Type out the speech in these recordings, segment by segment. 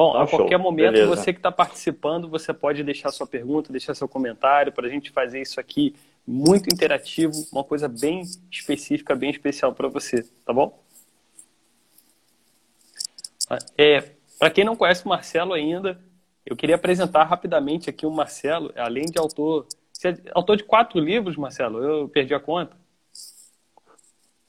Bom, tá a qualquer show. momento, Beleza. você que está participando, você pode deixar sua pergunta, deixar seu comentário para a gente fazer isso aqui muito interativo, uma coisa bem específica, bem especial para você, tá bom? É, para quem não conhece o Marcelo ainda, eu queria apresentar rapidamente aqui o Marcelo, além de autor. Você é autor de quatro livros, Marcelo? Eu perdi a conta.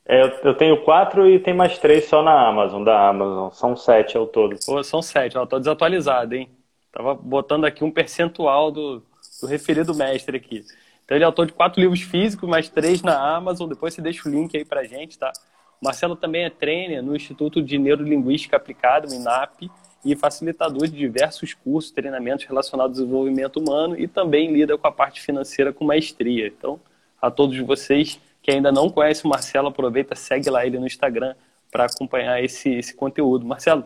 É, eu tenho quatro e tem mais três só na Amazon, da Amazon. São sete ao todo. Pô, são sete, ó, tô desatualizado, hein? Tava botando aqui um percentual do, do referido mestre aqui. Então ele é autor de quatro livros físicos, mais três na Amazon. Depois você deixa o link aí pra gente, tá? O Marcelo também é trainer no Instituto de Neurolinguística Aplicada, o INAP, e facilitador de diversos cursos, treinamentos relacionados ao desenvolvimento humano e também lida com a parte financeira com maestria. Então, a todos vocês que ainda não conhecem o Marcelo, aproveita, segue lá ele no Instagram para acompanhar esse, esse conteúdo. Marcelo,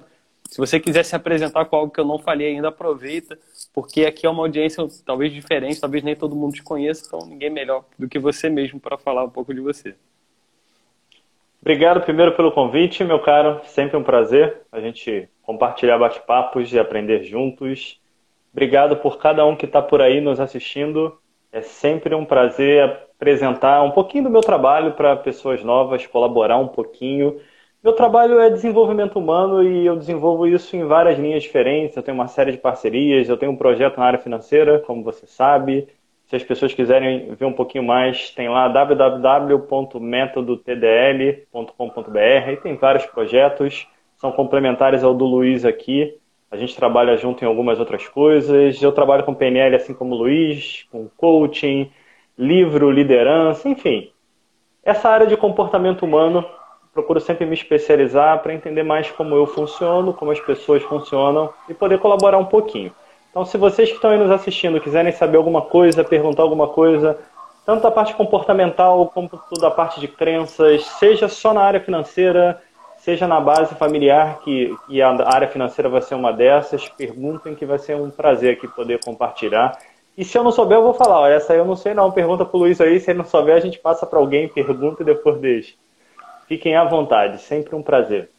se você quiser se apresentar com algo que eu não falei ainda, aproveita, porque aqui é uma audiência talvez diferente, talvez nem todo mundo te conheça, então ninguém melhor do que você mesmo para falar um pouco de você. Obrigado primeiro pelo convite, meu caro. Sempre um prazer a gente compartilhar bate-papos e aprender juntos. Obrigado por cada um que está por aí nos assistindo. É sempre um prazer apresentar um pouquinho do meu trabalho para pessoas novas, colaborar um pouquinho. Meu trabalho é desenvolvimento humano e eu desenvolvo isso em várias linhas diferentes. Eu tenho uma série de parcerias, eu tenho um projeto na área financeira, como você sabe. Se as pessoas quiserem ver um pouquinho mais, tem lá www.metodotdl.com.br e tem vários projetos, são complementares ao do Luiz aqui. A gente trabalha junto em algumas outras coisas. Eu trabalho com PNL assim como o Luiz, com coaching, livro, liderança, enfim. Essa área de comportamento humano, procuro sempre me especializar para entender mais como eu funciono, como as pessoas funcionam e poder colaborar um pouquinho. Então, se vocês que estão aí nos assistindo quiserem saber alguma coisa, perguntar alguma coisa, tanto da parte comportamental como da parte de crenças, seja só na área financeira, seja na base familiar, que, e a área financeira vai ser uma dessas, perguntem que vai ser um prazer aqui poder compartilhar. E se eu não souber, eu vou falar, ó, essa eu não sei não, pergunta pro Luiz aí, se ele não souber, a gente passa para alguém, pergunta e depois deixa. Fiquem à vontade, sempre um prazer.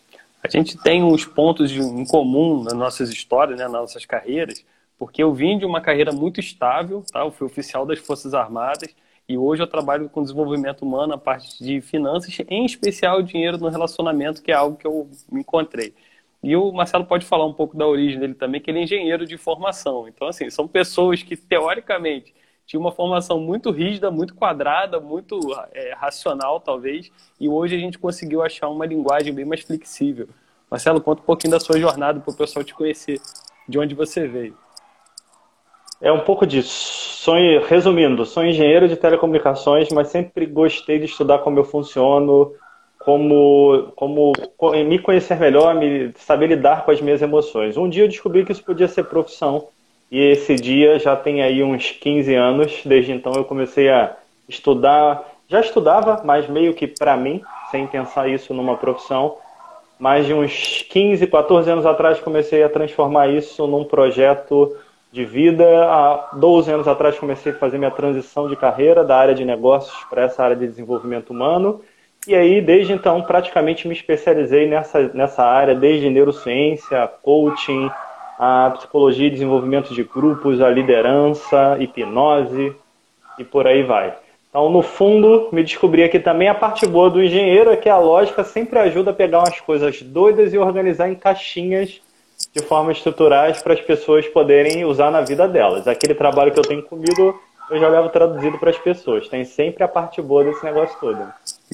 A gente tem uns pontos em comum nas nossas histórias, né, nas nossas carreiras, porque eu vim de uma carreira muito estável, tá? Eu fui oficial das Forças Armadas e hoje eu trabalho com desenvolvimento humano, a parte de finanças, em especial dinheiro no relacionamento, que é algo que eu me encontrei. E o Marcelo pode falar um pouco da origem dele também, que ele é engenheiro de formação. Então, assim, são pessoas que, teoricamente, tinham uma formação muito rígida, muito quadrada, muito é, racional, talvez, e hoje a gente conseguiu achar uma linguagem bem mais flexível. Marcelo, conta um pouquinho da sua jornada para o pessoal te conhecer, de onde você veio. É um pouco disso. Sou, resumindo, sou engenheiro de telecomunicações, mas sempre gostei de estudar como eu funciono, como, como me conhecer melhor, me saber lidar com as minhas emoções. Um dia eu descobri que isso podia ser profissão, e esse dia já tem aí uns 15 anos. Desde então eu comecei a estudar. Já estudava, mas meio que para mim, sem pensar isso numa profissão. Mais de uns 15, 14 anos atrás comecei a transformar isso num projeto de vida. Há 12 anos atrás comecei a fazer minha transição de carreira da área de negócios para essa área de desenvolvimento humano. E aí, desde então, praticamente me especializei nessa, nessa área, desde neurociência, coaching, a psicologia e desenvolvimento de grupos, a liderança, hipnose e por aí vai. Então, no fundo, me descobri aqui também a parte boa do engenheiro é que a lógica sempre ajuda a pegar umas coisas doidas e organizar em caixinhas de forma estruturais para as pessoas poderem usar na vida delas. Aquele trabalho que eu tenho comigo, eu já levo traduzido para as pessoas. Tem sempre a parte boa desse negócio todo.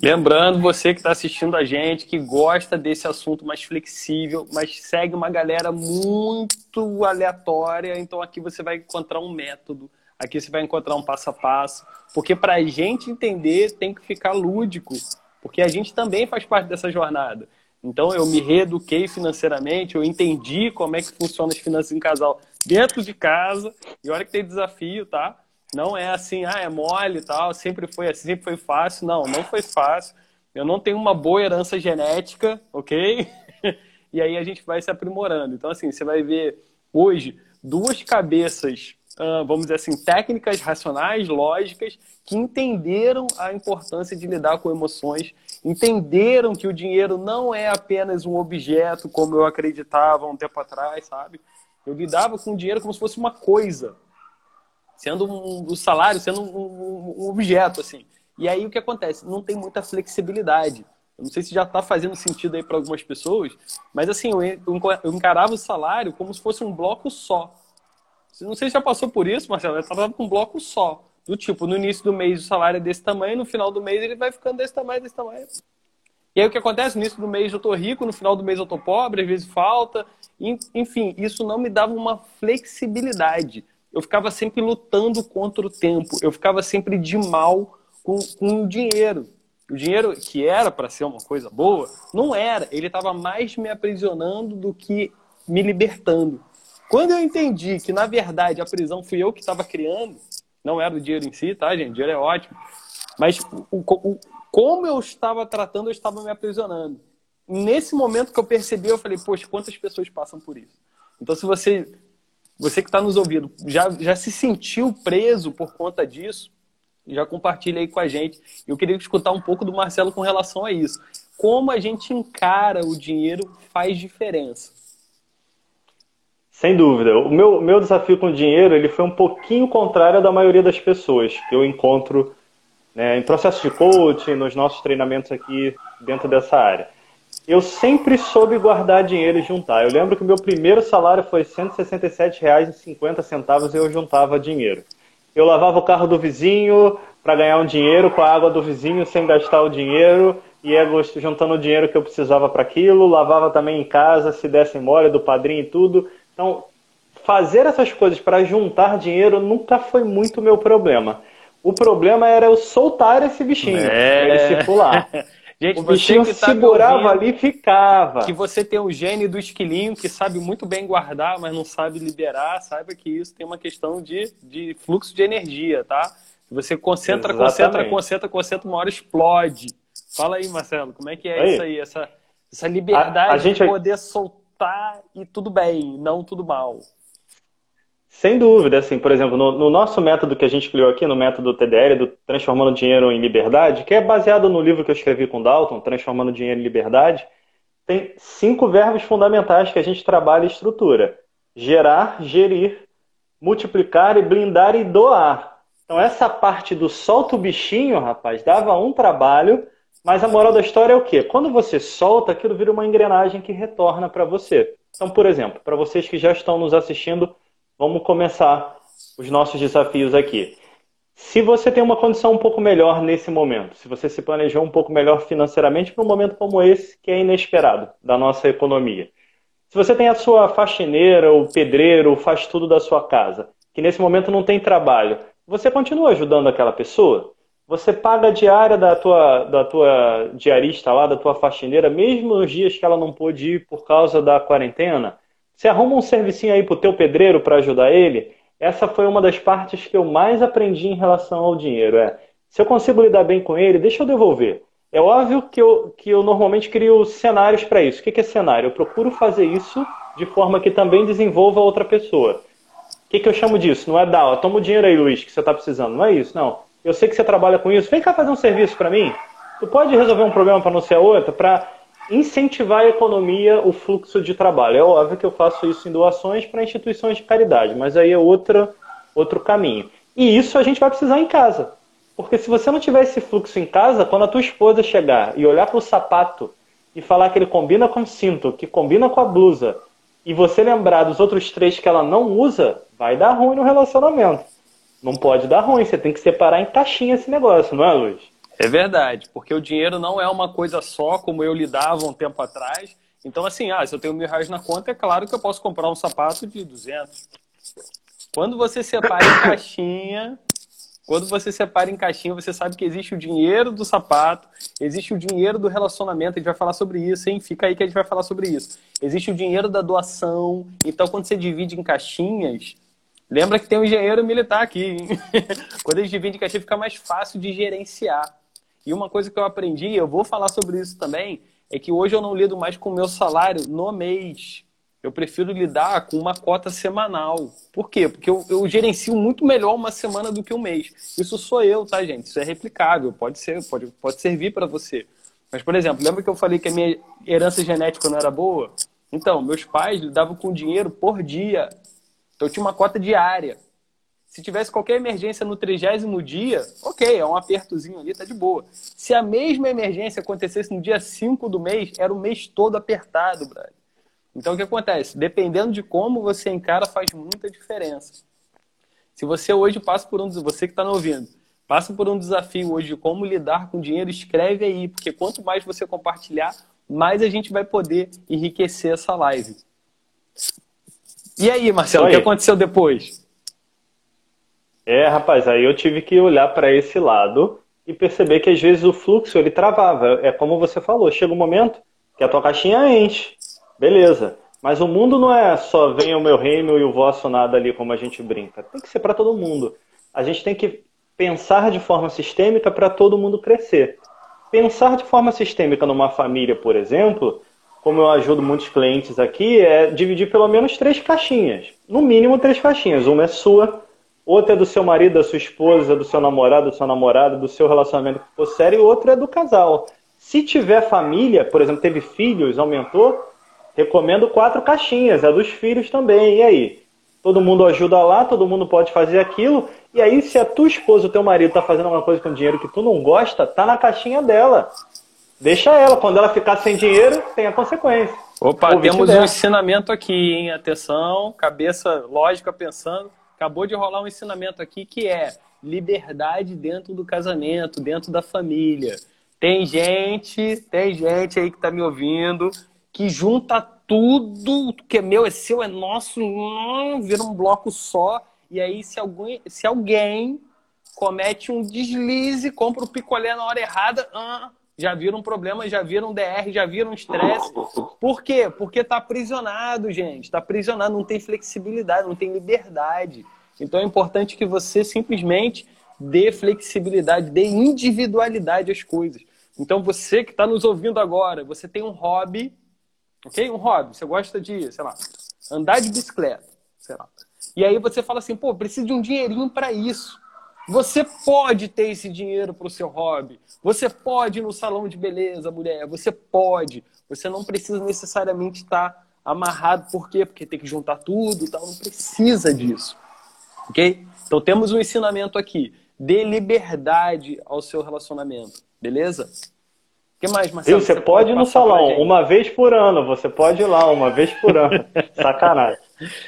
Lembrando, você que está assistindo a gente, que gosta desse assunto mais flexível, mas segue uma galera muito aleatória, então aqui você vai encontrar um método, aqui você vai encontrar um passo a passo, porque para a gente entender tem que ficar lúdico, porque a gente também faz parte dessa jornada. Então eu me reeduquei financeiramente, eu entendi como é que funciona as finanças em casal dentro de casa. E olha que tem desafio, tá? Não é assim, ah, é mole e tal, sempre foi assim, sempre foi fácil. Não, não foi fácil. Eu não tenho uma boa herança genética, ok? e aí a gente vai se aprimorando. Então, assim, você vai ver hoje duas cabeças, vamos dizer assim, técnicas, racionais, lógicas, que entenderam a importância de lidar com emoções entenderam que o dinheiro não é apenas um objeto, como eu acreditava um tempo atrás, sabe? Eu lidava com o dinheiro como se fosse uma coisa, sendo um, o salário sendo um, um, um objeto, assim. E aí o que acontece? Não tem muita flexibilidade. Eu não sei se já está fazendo sentido aí para algumas pessoas, mas assim, eu encarava o salário como se fosse um bloco só. Não sei se já passou por isso, Marcelo, eu trabalhava com um bloco só. Do tipo, no início do mês o salário é desse tamanho, no final do mês ele vai ficando desse tamanho, desse tamanho. E aí o que acontece? No início do mês eu tô rico, no final do mês eu tô pobre, às vezes falta. Enfim, isso não me dava uma flexibilidade. Eu ficava sempre lutando contra o tempo. Eu ficava sempre de mal com, com o dinheiro. O dinheiro que era para ser uma coisa boa, não era. Ele estava mais me aprisionando do que me libertando. Quando eu entendi que, na verdade, a prisão fui eu que estava criando, não era o dinheiro em si, tá, gente? O dinheiro é ótimo. Mas o, o, como eu estava tratando, eu estava me aprisionando. Nesse momento que eu percebi, eu falei, poxa, quantas pessoas passam por isso? Então, se você, você que está nos ouvindo, já, já se sentiu preso por conta disso, já compartilha aí com a gente. Eu queria escutar um pouco do Marcelo com relação a isso. Como a gente encara o dinheiro faz diferença. Sem dúvida. O meu, meu desafio com o dinheiro ele foi um pouquinho contrário da maioria das pessoas que eu encontro né, em processos de coaching, nos nossos treinamentos aqui dentro dessa área. Eu sempre soube guardar dinheiro e juntar. Eu lembro que o meu primeiro salário foi R$ 167,50 e eu juntava dinheiro. Eu lavava o carro do vizinho para ganhar um dinheiro com a água do vizinho sem gastar o dinheiro e juntando o dinheiro que eu precisava para aquilo. Lavava também em casa, se desse mole do padrinho e tudo. Então, fazer essas coisas para juntar dinheiro nunca foi muito meu problema. O problema era eu soltar esse bichinho, é... ele circular. Gente, o bichinho que tá segurava ali e ficava. Que você tem o gene do esquilinho que sabe muito bem guardar, mas não sabe liberar, saiba que isso tem uma questão de, de fluxo de energia, tá? Você concentra, Exatamente. concentra, concentra, concentra, uma hora explode. Fala aí, Marcelo, como é que é aí. isso aí? Essa, essa liberdade a, a gente... de poder soltar e tudo bem, não tudo mal. Sem dúvida, assim, por exemplo, no, no, nosso método que a gente criou aqui, no método TDL, do Transformando Dinheiro em Liberdade, que é baseado no livro que eu escrevi com Dalton, Transformando Dinheiro em Liberdade, tem cinco verbos fundamentais que a gente trabalha e estrutura: gerar, gerir, multiplicar e blindar e doar. Então, essa parte do solta o bichinho, rapaz, dava um trabalho, mas a moral da história é o quê? Quando você solta, aquilo vira uma engrenagem que retorna para você. Então, por exemplo, para vocês que já estão nos assistindo Vamos começar os nossos desafios aqui. Se você tem uma condição um pouco melhor nesse momento, se você se planejou um pouco melhor financeiramente para um momento como esse, que é inesperado da nossa economia. Se você tem a sua faxineira, o pedreiro, faz tudo da sua casa, que nesse momento não tem trabalho, você continua ajudando aquela pessoa? Você paga a diária da tua, da tua diarista lá, da tua faxineira, mesmo nos dias que ela não pôde ir por causa da quarentena? Você arruma um servicinho aí pro teu pedreiro para ajudar ele? Essa foi uma das partes que eu mais aprendi em relação ao dinheiro. É, se eu consigo lidar bem com ele, deixa eu devolver. É óbvio que eu, que eu normalmente crio cenários para isso. O que é cenário? Eu procuro fazer isso de forma que também desenvolva outra pessoa. O que, que eu chamo disso? Não é dar, toma o dinheiro aí, Luiz, que você está precisando. Não é isso, não. Eu sei que você trabalha com isso. Vem cá fazer um serviço para mim. Tu pode resolver um problema para não ser a outra, para incentivar a economia, o fluxo de trabalho. É óbvio que eu faço isso em doações para instituições de caridade, mas aí é outra, outro caminho. E isso a gente vai precisar em casa. Porque se você não tiver esse fluxo em casa, quando a tua esposa chegar e olhar para o sapato e falar que ele combina com o cinto, que combina com a blusa, e você lembrar dos outros três que ela não usa, vai dar ruim no relacionamento. Não pode dar ruim, você tem que separar em caixinha esse negócio, não é, Luiz? É verdade, porque o dinheiro não é uma coisa só, como eu lidava um tempo atrás. Então, assim, ah, se eu tenho mil reais na conta, é claro que eu posso comprar um sapato de 200. Quando você separa em caixinha, quando você separa em caixinha, você sabe que existe o dinheiro do sapato, existe o dinheiro do relacionamento, a gente vai falar sobre isso, hein? Fica aí que a gente vai falar sobre isso. Existe o dinheiro da doação. Então, quando você divide em caixinhas, lembra que tem um engenheiro militar aqui, hein? quando a gente caixinha, fica mais fácil de gerenciar. E uma coisa que eu aprendi, eu vou falar sobre isso também, é que hoje eu não lido mais com o meu salário no mês. Eu prefiro lidar com uma cota semanal. Por quê? Porque eu, eu gerencio muito melhor uma semana do que um mês. Isso sou eu, tá, gente? Isso é replicável, pode ser, pode, pode servir para você. Mas, por exemplo, lembra que eu falei que a minha herança genética não era boa? Então, meus pais lidavam com dinheiro por dia. Então, tinha uma cota diária. Se tivesse qualquer emergência no trigésimo dia, ok, é um apertozinho ali, tá de boa. Se a mesma emergência acontecesse no dia 5 do mês, era o mês todo apertado, brother. Então, o que acontece? Dependendo de como você encara, faz muita diferença. Se você hoje passa por um... Você que está me ouvindo, passa por um desafio hoje de como lidar com dinheiro, escreve aí, porque quanto mais você compartilhar, mais a gente vai poder enriquecer essa live. E aí, Marcelo, o que aconteceu depois? É, rapaz, aí eu tive que olhar para esse lado e perceber que às vezes o fluxo ele travava. É como você falou, chega um momento que a tua caixinha enche, beleza. Mas o mundo não é só venha o meu reino e o vosso nada ali como a gente brinca. Tem que ser para todo mundo. A gente tem que pensar de forma sistêmica para todo mundo crescer. Pensar de forma sistêmica numa família, por exemplo, como eu ajudo muitos clientes aqui, é dividir pelo menos três caixinhas. No mínimo três caixinhas. Uma é sua, outra é do seu marido, da sua esposa, do seu namorado, do seu namorado, do seu relacionamento que for sério, e outra é do casal. Se tiver família, por exemplo, teve filhos, aumentou, recomendo quatro caixinhas, é dos filhos também. E aí? Todo mundo ajuda lá, todo mundo pode fazer aquilo. E aí, se a tua esposa, o teu marido está fazendo alguma coisa com dinheiro que tu não gosta, tá na caixinha dela. Deixa ela, quando ela ficar sem dinheiro, tem a consequência. Opa, temos um ensinamento aqui, hein? Atenção, cabeça lógica pensando. Acabou de rolar um ensinamento aqui que é liberdade dentro do casamento, dentro da família. Tem gente, tem gente aí que tá me ouvindo que junta tudo que é meu, é seu, é nosso, vira um bloco só. E aí, se alguém, se alguém comete um deslize, compra o picolé na hora errada, ah, já viram problema, já viram DR, já viram estresse. Por quê? Porque está aprisionado, gente. Está aprisionado, não tem flexibilidade, não tem liberdade. Então é importante que você simplesmente dê flexibilidade, dê individualidade às coisas. Então você que está nos ouvindo agora, você tem um hobby, ok? Um hobby. Você gosta de, sei lá, andar de bicicleta, sei lá. E aí você fala assim, pô, preciso de um dinheirinho para isso. Você pode ter esse dinheiro para o seu hobby. Você pode ir no salão de beleza, mulher. Você pode. Você não precisa necessariamente estar amarrado. Por quê? Porque tem que juntar tudo e tal. Não precisa disso. Ok? Então temos um ensinamento aqui. Dê liberdade ao seu relacionamento. Beleza? O que mais, Marcelo? você, você pode ir no salão uma vez por ano. Você pode ir lá uma vez por ano. Sacanagem.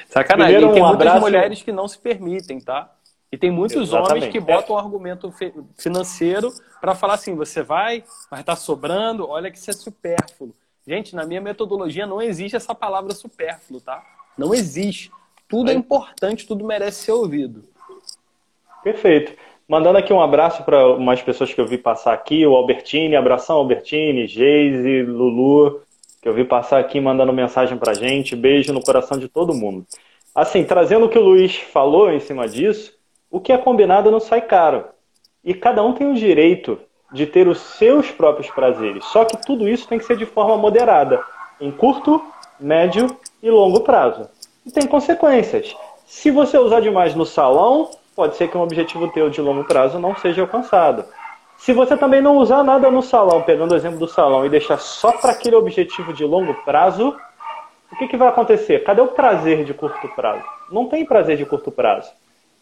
Sacanagem. Primeiro, e tem um muitas abraço... mulheres que não se permitem, tá? E tem muitos Exatamente. homens que botam um argumento financeiro para falar assim: você vai, mas está sobrando, olha que isso é supérfluo. Gente, na minha metodologia não existe essa palavra supérfluo, tá? Não existe. Tudo é importante, tudo merece ser ouvido. Perfeito. Mandando aqui um abraço para umas pessoas que eu vi passar aqui, o Albertine, abração Albertine, Geise, Lulu, que eu vi passar aqui mandando mensagem para gente. Beijo no coração de todo mundo. Assim, trazendo o que o Luiz falou em cima disso, o que é combinado não sai caro. E cada um tem o direito de ter os seus próprios prazeres. Só que tudo isso tem que ser de forma moderada, em curto, médio e longo prazo. E tem consequências. Se você usar demais no salão, pode ser que um objetivo teu de longo prazo não seja alcançado. Se você também não usar nada no salão, pegando o exemplo do salão, e deixar só para aquele objetivo de longo prazo, o que, que vai acontecer? Cadê o prazer de curto prazo? Não tem prazer de curto prazo.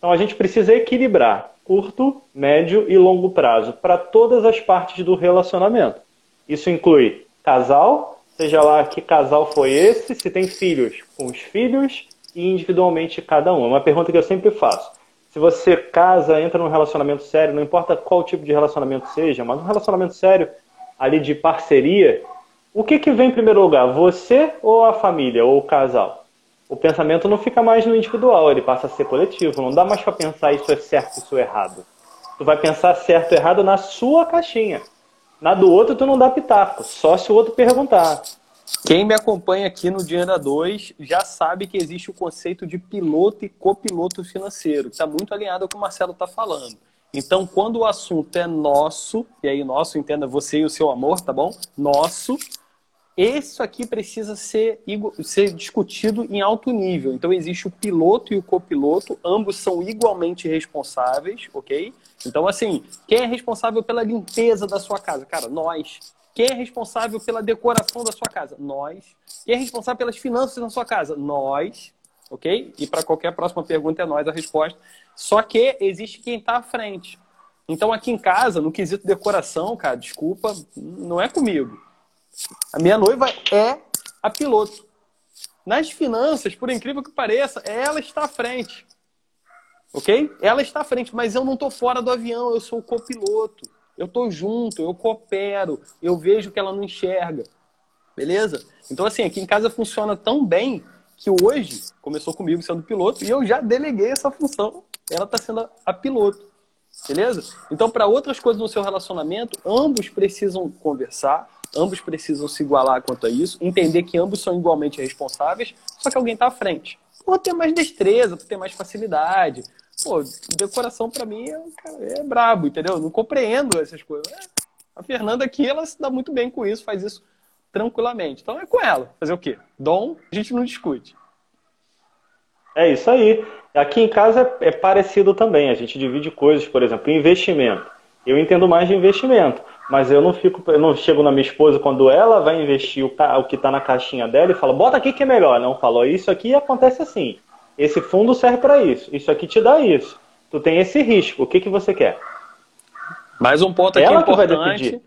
Então a gente precisa equilibrar curto, médio e longo prazo para todas as partes do relacionamento. Isso inclui casal, seja lá que casal foi esse, se tem filhos, com os filhos e individualmente cada um. É uma pergunta que eu sempre faço. Se você casa, entra num relacionamento sério, não importa qual tipo de relacionamento seja, mas um relacionamento sério ali de parceria, o que, que vem em primeiro lugar? Você ou a família ou o casal? O pensamento não fica mais no individual, ele passa a ser coletivo. Não dá mais para pensar isso é certo, isso é errado. Tu vai pensar certo e errado na sua caixinha. Na do outro tu não dá pitaco, só se o outro perguntar. Quem me acompanha aqui no Dinheiro 2 já sabe que existe o conceito de piloto e copiloto financeiro, que está muito alinhado ao que o Marcelo está falando. Então, quando o assunto é nosso, e aí nosso, entenda você e o seu amor, tá bom? Nosso, isso aqui precisa ser, ser discutido em alto nível. Então, existe o piloto e o copiloto, ambos são igualmente responsáveis, ok? Então, assim, quem é responsável pela limpeza da sua casa? Cara, nós. Quem é responsável pela decoração da sua casa? Nós. Quem é responsável pelas finanças na sua casa? Nós. Ok? E para qualquer próxima pergunta é nós a resposta. Só que existe quem está à frente. Então aqui em casa, no quesito decoração, cara, desculpa, não é comigo. A minha noiva é a piloto. Nas finanças, por incrível que pareça, ela está à frente. Ok? Ela está à frente, mas eu não estou fora do avião, eu sou o copiloto. Eu estou junto, eu coopero, eu vejo que ela não enxerga. Beleza? Então, assim, aqui em casa funciona tão bem que hoje começou comigo sendo piloto e eu já deleguei essa função. Ela está sendo a piloto. Beleza? Então, para outras coisas no seu relacionamento, ambos precisam conversar, ambos precisam se igualar quanto a isso, entender que ambos são igualmente responsáveis, só que alguém está à frente. Por ter mais destreza, ter mais facilidade, Pô, decoração para mim é, é brabo, entendeu? não compreendo essas coisas. É, a Fernanda aqui, ela se dá muito bem com isso, faz isso tranquilamente. Então é com ela. Fazer o quê? Dom, a gente não discute. É isso aí. Aqui em casa é, é parecido também. A gente divide coisas, por exemplo, investimento. Eu entendo mais de investimento, mas eu não fico, eu não chego na minha esposa quando ela vai investir o, o que está na caixinha dela e falo, bota aqui que é melhor. Não, falou isso aqui acontece assim. Esse fundo serve para isso. Isso aqui te dá isso. Tu tem esse risco. O que, que você quer? Mais um ponto aqui Ela importante. Que vai decidir.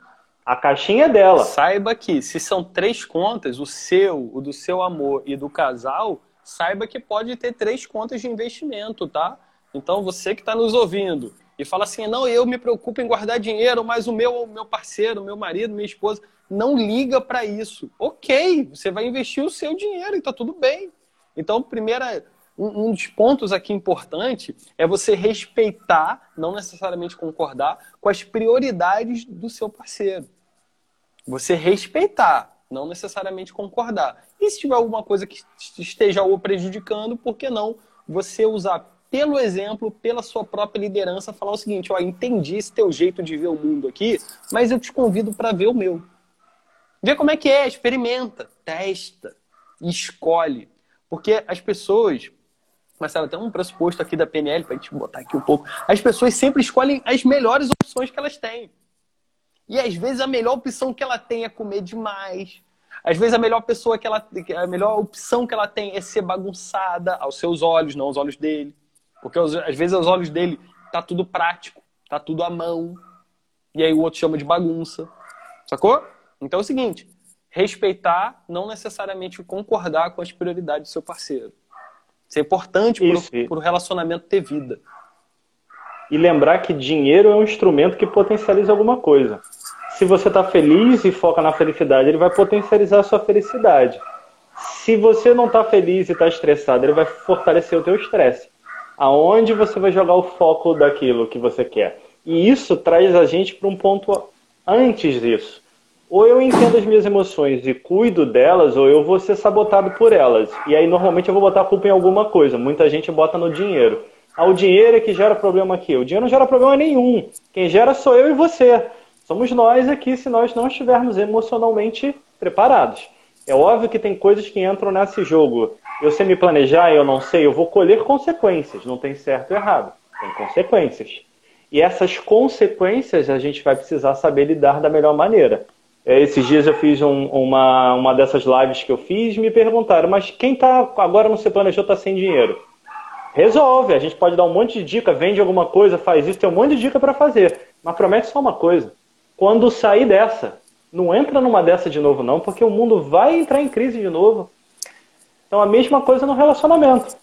A caixinha é dela. Saiba que se são três contas, o seu, o do seu amor e do casal, saiba que pode ter três contas de investimento, tá? Então você que está nos ouvindo e fala assim, não, eu me preocupo em guardar dinheiro, mas o meu, meu parceiro, meu marido, minha esposa, não liga para isso. Ok, você vai investir o seu dinheiro e tá tudo bem. Então, primeira, um, um dos pontos aqui importante é você respeitar, não necessariamente concordar, com as prioridades do seu parceiro. Você respeitar, não necessariamente concordar. E se tiver alguma coisa que esteja o prejudicando, por que não você usar pelo exemplo, pela sua própria liderança, falar o seguinte: ó, entendi esse teu jeito de ver o mundo aqui, mas eu te convido para ver o meu. Vê como é que é, experimenta, testa, escolhe. Porque as pessoas, Marcelo, tem um pressuposto aqui da PNL, para a gente botar aqui um pouco. As pessoas sempre escolhem as melhores opções que elas têm. E às vezes a melhor opção que ela tem é comer demais. Às vezes a melhor pessoa que ela a melhor opção que ela tem é ser bagunçada aos seus olhos, não aos olhos dele. Porque às vezes aos olhos dele tá tudo prático, tá tudo à mão. E aí o outro chama de bagunça. Sacou? Então é o seguinte, respeitar, não necessariamente concordar com as prioridades do seu parceiro. Isso é importante para o relacionamento ter vida. E lembrar que dinheiro é um instrumento que potencializa alguma coisa. Se você está feliz e foca na felicidade, ele vai potencializar a sua felicidade. Se você não está feliz e está estressado, ele vai fortalecer o teu estresse. Aonde você vai jogar o foco daquilo que você quer? E isso traz a gente para um ponto antes disso ou eu entendo as minhas emoções e cuido delas, ou eu vou ser sabotado por elas. E aí, normalmente, eu vou botar a culpa em alguma coisa. Muita gente bota no dinheiro. Ah, o dinheiro é que gera problema aqui. O dinheiro não gera problema nenhum. Quem gera sou eu e você. Somos nós aqui se nós não estivermos emocionalmente preparados. É óbvio que tem coisas que entram nesse jogo. Eu sei me planejar, eu não sei, eu vou colher consequências. Não tem certo ou errado. Tem consequências. E essas consequências a gente vai precisar saber lidar da melhor maneira. É, esses dias eu fiz um, uma, uma dessas lives que eu fiz me perguntaram, mas quem tá agora no Se Planejou está sem dinheiro? Resolve, a gente pode dar um monte de dica, vende alguma coisa, faz isso, tem um monte de dica para fazer. Mas promete só uma coisa: quando sair dessa, não entra numa dessa de novo, não, porque o mundo vai entrar em crise de novo. Então a mesma coisa no relacionamento.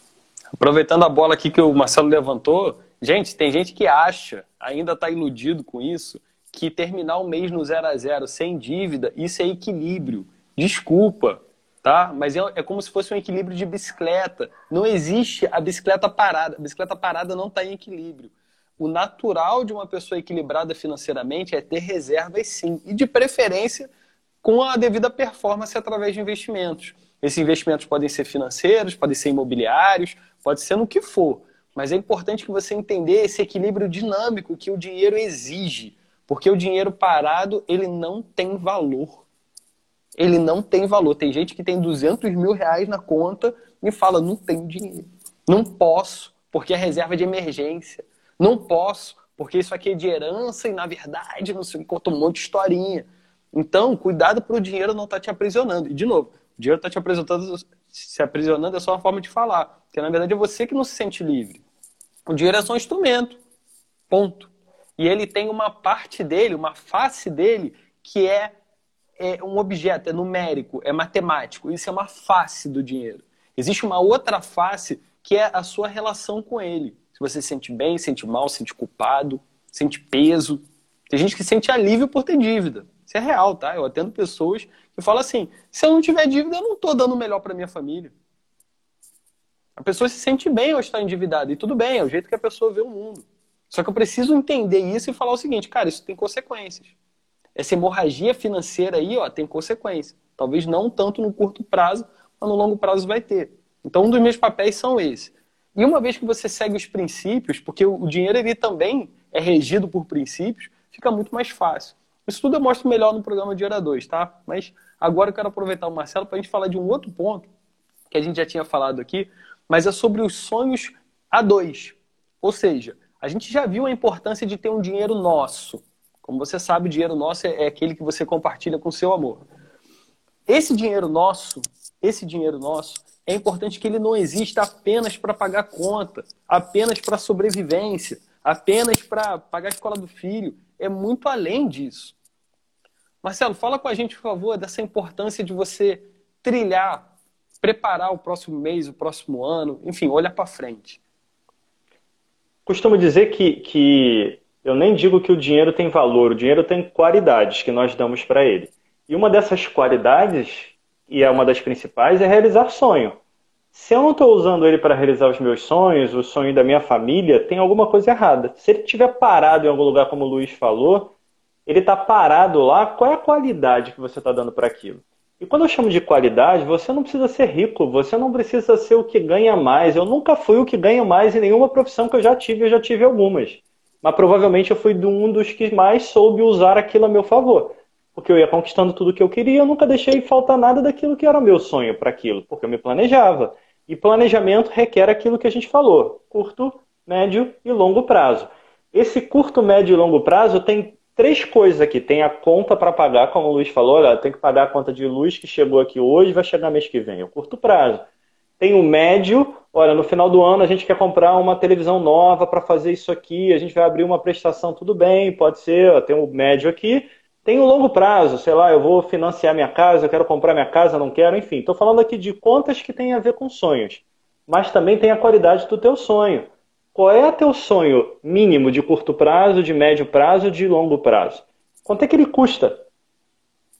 Aproveitando a bola aqui que o Marcelo levantou, gente, tem gente que acha, ainda está iludido com isso, que terminar o mês no zero a zero sem dívida, isso é equilíbrio. Desculpa, tá? Mas é, é como se fosse um equilíbrio de bicicleta. Não existe a bicicleta parada. A bicicleta parada não está em equilíbrio. O natural de uma pessoa equilibrada financeiramente é ter reservas sim, e de preferência com a devida performance através de investimentos. Esses investimentos podem ser financeiros, podem ser imobiliários, pode ser no que for. Mas é importante que você entender esse equilíbrio dinâmico que o dinheiro exige. Porque o dinheiro parado, ele não tem valor. Ele não tem valor. Tem gente que tem 200 mil reais na conta e fala, não tenho dinheiro. Não posso, porque é reserva de emergência. Não posso, porque isso aqui é de herança e, na verdade, não sei, conta um monte de historinha. Então, cuidado para o dinheiro não estar tá te aprisionando. E, de novo, o dinheiro está te aprisionando, se aprisionando é só uma forma de falar. Porque, na verdade, é você que não se sente livre. O dinheiro é só um instrumento. Ponto. E ele tem uma parte dele, uma face dele, que é, é um objeto, é numérico, é matemático. Isso é uma face do dinheiro. Existe uma outra face que é a sua relação com ele. Se você se sente bem, sente mal, sente culpado, sente peso. Tem gente que sente alívio por ter dívida. Isso é real, tá? Eu atendo pessoas que falam assim: se eu não tiver dívida, eu não estou dando o melhor para minha família. A pessoa se sente bem ao estar endividada. E tudo bem, é o jeito que a pessoa vê o mundo. Só que eu preciso entender isso e falar o seguinte, cara, isso tem consequências. Essa hemorragia financeira aí, ó, tem consequências. Talvez não tanto no curto prazo, mas no longo prazo vai ter. Então, um dos meus papéis são esses. E uma vez que você segue os princípios, porque o dinheiro ele também é regido por princípios, fica muito mais fácil. Isso tudo eu mostro melhor no programa de oradores, tá? Mas agora eu quero aproveitar o Marcelo para a gente falar de um outro ponto que a gente já tinha falado aqui, mas é sobre os sonhos a dois. Ou seja, a gente já viu a importância de ter um dinheiro nosso. Como você sabe, o dinheiro nosso é aquele que você compartilha com seu amor. Esse dinheiro nosso, esse dinheiro nosso, é importante que ele não exista apenas para pagar conta, apenas para sobrevivência, apenas para pagar a escola do filho. É muito além disso. Marcelo, fala com a gente, por favor, dessa importância de você trilhar preparar o próximo mês, o próximo ano, enfim, olha para frente. Costumo dizer que, que eu nem digo que o dinheiro tem valor, o dinheiro tem qualidades que nós damos para ele. E uma dessas qualidades, e é uma das principais, é realizar sonho. Se eu não estou usando ele para realizar os meus sonhos, o sonho da minha família, tem alguma coisa errada. Se ele estiver parado em algum lugar, como o Luiz falou, ele está parado lá, qual é a qualidade que você está dando para aquilo? E quando eu chamo de qualidade, você não precisa ser rico, você não precisa ser o que ganha mais. Eu nunca fui o que ganha mais em nenhuma profissão que eu já tive, eu já tive algumas. Mas provavelmente eu fui um dos que mais soube usar aquilo a meu favor. Porque eu ia conquistando tudo que eu queria, eu nunca deixei faltar nada daquilo que era meu sonho para aquilo, porque eu me planejava. E planejamento requer aquilo que a gente falou: curto, médio e longo prazo. Esse curto, médio e longo prazo tem três coisas aqui. Tem a conta para pagar, como o Luiz falou, olha, tem que pagar a conta de luz que chegou aqui hoje, vai chegar mês que vem, é o curto prazo. Tem o médio, olha, no final do ano a gente quer comprar uma televisão nova para fazer isso aqui, a gente vai abrir uma prestação, tudo bem, pode ser, ó, tem o médio aqui. Tem o longo prazo, sei lá, eu vou financiar minha casa, eu quero comprar minha casa, não quero, enfim. Estou falando aqui de contas que têm a ver com sonhos. Mas também tem a qualidade do teu sonho. Qual é o teu sonho mínimo de curto prazo, de médio prazo, de longo prazo? Quanto é que ele custa?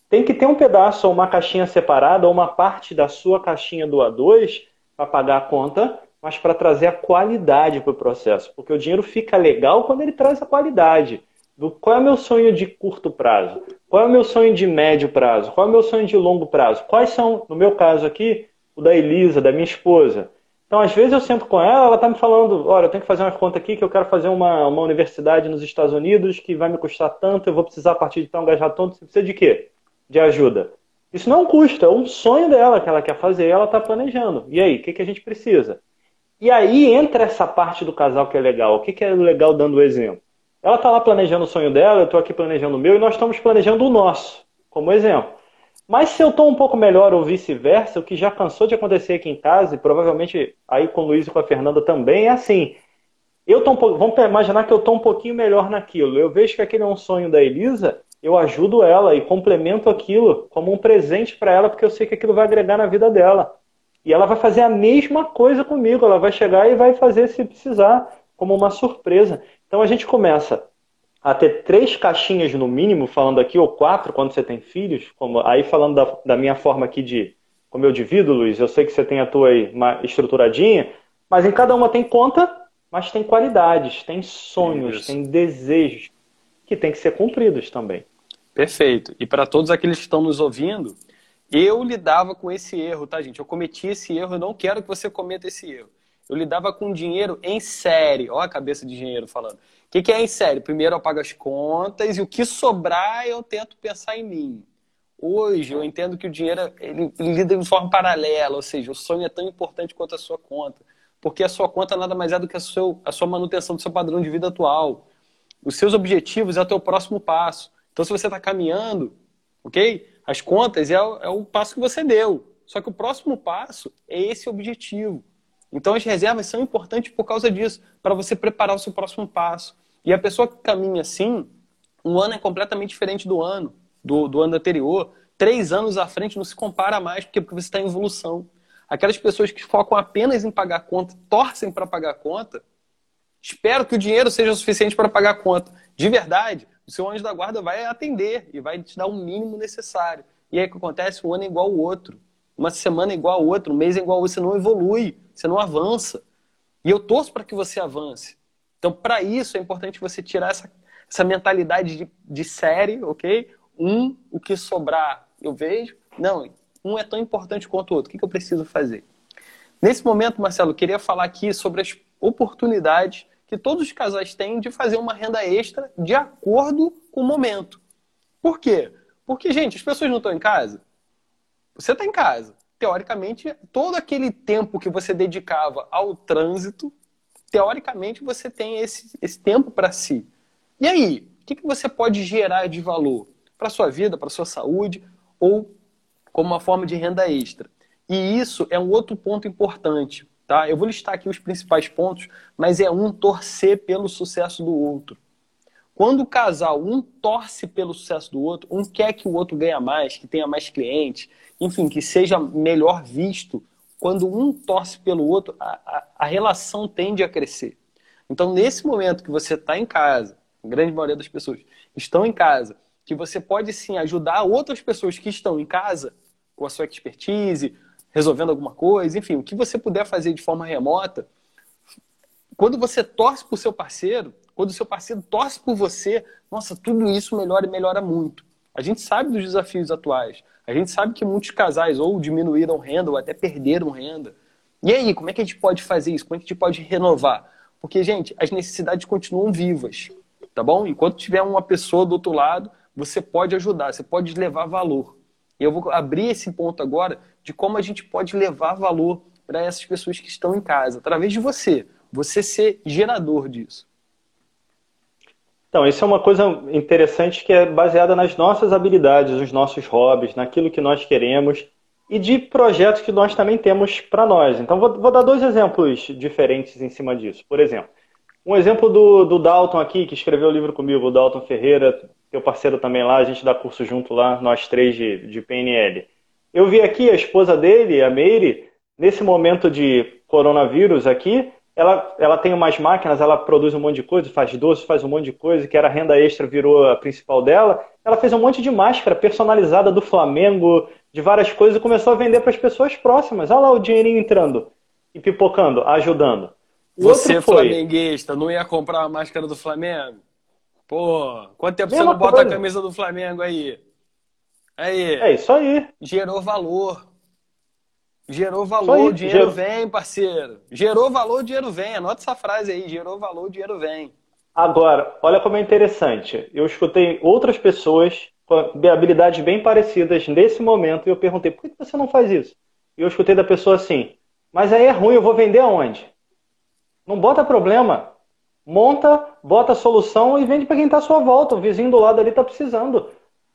Tem que ter um pedaço ou uma caixinha separada ou uma parte da sua caixinha do A2 para pagar a conta, mas para trazer a qualidade para o processo. Porque o dinheiro fica legal quando ele traz a qualidade. Do qual é o meu sonho de curto prazo? Qual é o meu sonho de médio prazo? Qual é o meu sonho de longo prazo? Quais são, no meu caso aqui, o da Elisa, da minha esposa? Então, às vezes eu sento com ela, ela está me falando, olha, eu tenho que fazer uma conta aqui que eu quero fazer uma, uma universidade nos Estados Unidos que vai me custar tanto, eu vou precisar a partir de tão gastar tanto. Você precisa de quê? De ajuda. Isso não custo, é um sonho dela que ela quer fazer e ela está planejando. E aí, o que, que a gente precisa? E aí entra essa parte do casal que é legal. O que, que é legal dando o exemplo? Ela está lá planejando o sonho dela, eu estou aqui planejando o meu e nós estamos planejando o nosso, como exemplo. Mas se eu estou um pouco melhor ou vice-versa, o que já cansou de acontecer aqui em casa, e provavelmente aí com o Luiz e com a Fernanda também, é assim. Eu tô um pouco, vamos imaginar que eu estou um pouquinho melhor naquilo. Eu vejo que aquele é um sonho da Elisa, eu ajudo ela e complemento aquilo como um presente para ela, porque eu sei que aquilo vai agregar na vida dela. E ela vai fazer a mesma coisa comigo, ela vai chegar e vai fazer se precisar, como uma surpresa. Então a gente começa a ter três caixinhas no mínimo, falando aqui, ou quatro quando você tem filhos, como aí falando da, da minha forma aqui de como eu divido, Luiz, eu sei que você tem a tua aí estruturadinha, mas em cada uma tem conta, mas tem qualidades, tem sonhos, Isso. tem desejos que tem que ser cumpridos também. Perfeito. E para todos aqueles que estão nos ouvindo, eu lidava com esse erro, tá, gente? Eu cometi esse erro, eu não quero que você cometa esse erro. Eu lidava com dinheiro em série. Olha a cabeça de dinheiro falando que, que é em série? Primeiro eu pago as contas e o que sobrar eu tento pensar em mim. Hoje eu entendo que o dinheiro ele, ele lida de forma paralela, ou seja, o sonho é tão importante quanto a sua conta. Porque a sua conta nada mais é do que a, seu, a sua manutenção do seu padrão de vida atual. Os seus objetivos é o teu próximo passo. Então, se você está caminhando, ok? As contas é, é o passo que você deu. Só que o próximo passo é esse objetivo. Então as reservas são importantes por causa disso, para você preparar o seu próximo passo. E a pessoa que caminha assim, um ano é completamente diferente do ano, do, do ano anterior. Três anos à frente não se compara mais, porque, porque você está em evolução. Aquelas pessoas que focam apenas em pagar conta, torcem para pagar conta, espero que o dinheiro seja suficiente para pagar conta. De verdade, o seu anjo da guarda vai atender e vai te dar o mínimo necessário. E aí o que acontece? Um ano é igual ao outro. Uma semana é igual ao outro, um mês é igual ao outro. Você não evolui, você não avança. E eu torço para que você avance. Então, para isso, é importante você tirar essa, essa mentalidade de, de série, ok? Um, o que sobrar, eu vejo. Não, um é tão importante quanto o outro. O que, que eu preciso fazer? Nesse momento, Marcelo, eu queria falar aqui sobre as oportunidades que todos os casais têm de fazer uma renda extra de acordo com o momento. Por quê? Porque, gente, as pessoas não estão em casa. Você está em casa. Teoricamente, todo aquele tempo que você dedicava ao trânsito, teoricamente você tem esse, esse tempo para si. E aí, o que, que você pode gerar de valor para sua vida, para sua saúde ou como uma forma de renda extra? E isso é um outro ponto importante. Tá? Eu vou listar aqui os principais pontos, mas é um torcer pelo sucesso do outro. Quando o casal, um torce pelo sucesso do outro, um quer que o outro ganhe mais, que tenha mais clientes, enfim, que seja melhor visto, quando um torce pelo outro, a, a, a relação tende a crescer. Então, nesse momento que você está em casa, a grande maioria das pessoas estão em casa, que você pode sim ajudar outras pessoas que estão em casa com a sua expertise, resolvendo alguma coisa, enfim, o que você puder fazer de forma remota. Quando você torce para o seu parceiro, quando o seu parceiro torce por você, nossa, tudo isso melhora e melhora muito. A gente sabe dos desafios atuais. A gente sabe que muitos casais ou diminuíram renda ou até perderam renda. E aí, como é que a gente pode fazer isso? Como é que a gente pode renovar? Porque, gente, as necessidades continuam vivas, tá bom? Enquanto tiver uma pessoa do outro lado, você pode ajudar, você pode levar valor. E eu vou abrir esse ponto agora de como a gente pode levar valor para essas pessoas que estão em casa, através de você. Você ser gerador disso. Então, isso é uma coisa interessante que é baseada nas nossas habilidades, nos nossos hobbies, naquilo que nós queremos e de projetos que nós também temos para nós. Então, vou, vou, dar dois exemplos diferentes em cima disso. Por exemplo, um exemplo do, do Dalton aqui, que escreveu o livro comigo, o Dalton Ferreira, teu parceiro também lá, a gente dá curso junto lá, nós três de, de PNL. Eu vi aqui a esposa dele, a Meire, nesse momento de coronavírus aqui, ela, ela tem umas máquinas, ela produz um monte de coisa, faz doce, faz um monte de coisa, que era a renda extra, virou a principal dela. Ela fez um monte de máscara personalizada do Flamengo, de várias coisas, e começou a vender para as pessoas próximas. Olha lá o dinheirinho entrando e pipocando, ajudando. O você, foi... flamenguista, não ia comprar uma máscara do Flamengo? Pô, quanto tempo Mesma você não bota coisa. a camisa do Flamengo aí? Aí. É isso aí. Gerou valor. Gerou valor, aí, dinheiro gerou... vem, parceiro. Gerou valor, dinheiro vem. Anota essa frase aí. Gerou valor, dinheiro vem. Agora, olha como é interessante. Eu escutei outras pessoas com habilidades bem parecidas nesse momento e eu perguntei, por que você não faz isso? E eu escutei da pessoa assim, mas aí é ruim, eu vou vender aonde? Não bota problema. Monta, bota a solução e vende para quem está à sua volta. O vizinho do lado ali está precisando.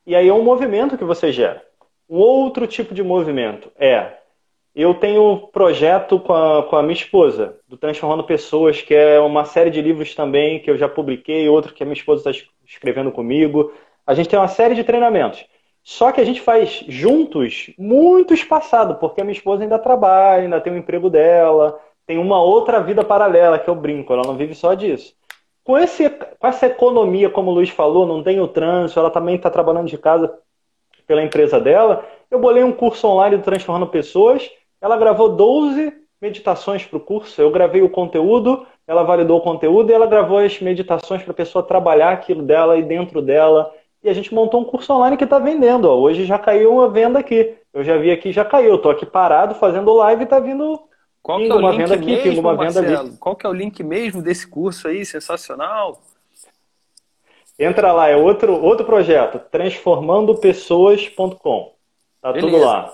E aí é um movimento que você gera. Um outro tipo de movimento é eu tenho um projeto com a, com a minha esposa, do Transformando Pessoas, que é uma série de livros também que eu já publiquei, outro que a minha esposa está escrevendo comigo. A gente tem uma série de treinamentos. Só que a gente faz juntos muito espaçado, porque a minha esposa ainda trabalha, ainda tem o um emprego dela, tem uma outra vida paralela que eu brinco, ela não vive só disso. Com, esse, com essa economia, como o Luiz falou, não tem o trânsito, ela também está trabalhando de casa pela empresa dela. Eu bolei um curso online do Transformando Pessoas. Ela gravou 12 meditações para o curso. Eu gravei o conteúdo, ela validou o conteúdo e ela gravou as meditações para a pessoa trabalhar aquilo dela e dentro dela. E a gente montou um curso online que está vendendo. Ó. Hoje já caiu uma venda aqui. Eu já vi aqui, já caiu. Estou aqui parado fazendo live e está vindo qual é o link aqui, mesmo, uma venda Ali. Qual que é o link mesmo desse curso aí? Sensacional. Entra lá, é outro, outro projeto, transformandopessoas.com. Tá Beleza. tudo lá.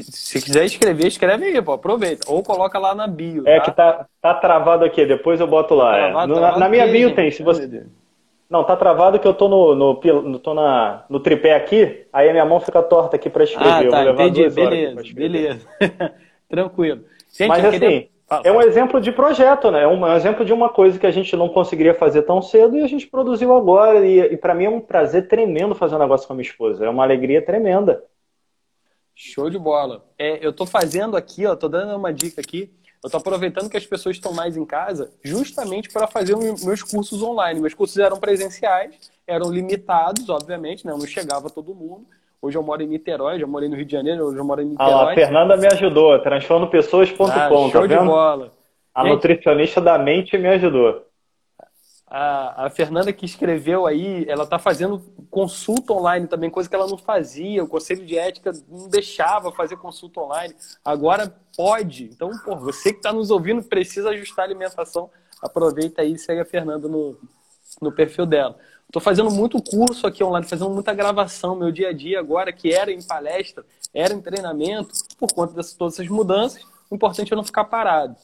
Se quiser escrever, escreve aí, pô, aproveita. Ou coloca lá na bio. É tá? que tá, tá travado aqui, depois eu boto lá. É. Travado, é. travado na, na minha bio gente, tem, se você. Não, tá travado que eu tô no, no, no, tô na, no tripé aqui, aí a minha mão fica torta aqui para escrever. Ah, tá, entendi. Beleza, beleza. Tranquilo. Gente, Mas assim, queria... é um exemplo de projeto, né? É um, é um, exemplo de uma coisa que a gente não conseguiria fazer tão cedo e a gente produziu agora. E, e para mim é um prazer tremendo fazer um negócio com a minha esposa. É uma alegria tremenda. Show de bola. É, eu tô fazendo aqui, ó, tô dando uma dica aqui eu estou aproveitando que as pessoas estão mais em casa justamente para fazer meus cursos online. Meus cursos eram presenciais, eram limitados, obviamente, né? não chegava todo mundo. Hoje eu moro em Niterói, já morei no Rio de Janeiro, hoje eu moro em Niterói. Ah a Fernanda me ajudou, transformopessoas.com, ah, tá show de bola. A Gente, nutricionista da mente me ajudou a, a Fernanda que escreveu aí, ela está fazendo consulta online também, coisa que ela não fazia. O Conselho de Ética não deixava fazer consulta online. Agora pode. Então, pô, você que está nos ouvindo precisa ajustar a alimentação. Aproveita aí e segue a Fernanda no, no perfil dela. Estou fazendo muito curso aqui online, fazendo muita gravação. Meu dia a dia agora, que era em palestra, era em treinamento, por conta de todas essas mudanças, o importante é não ficar parado.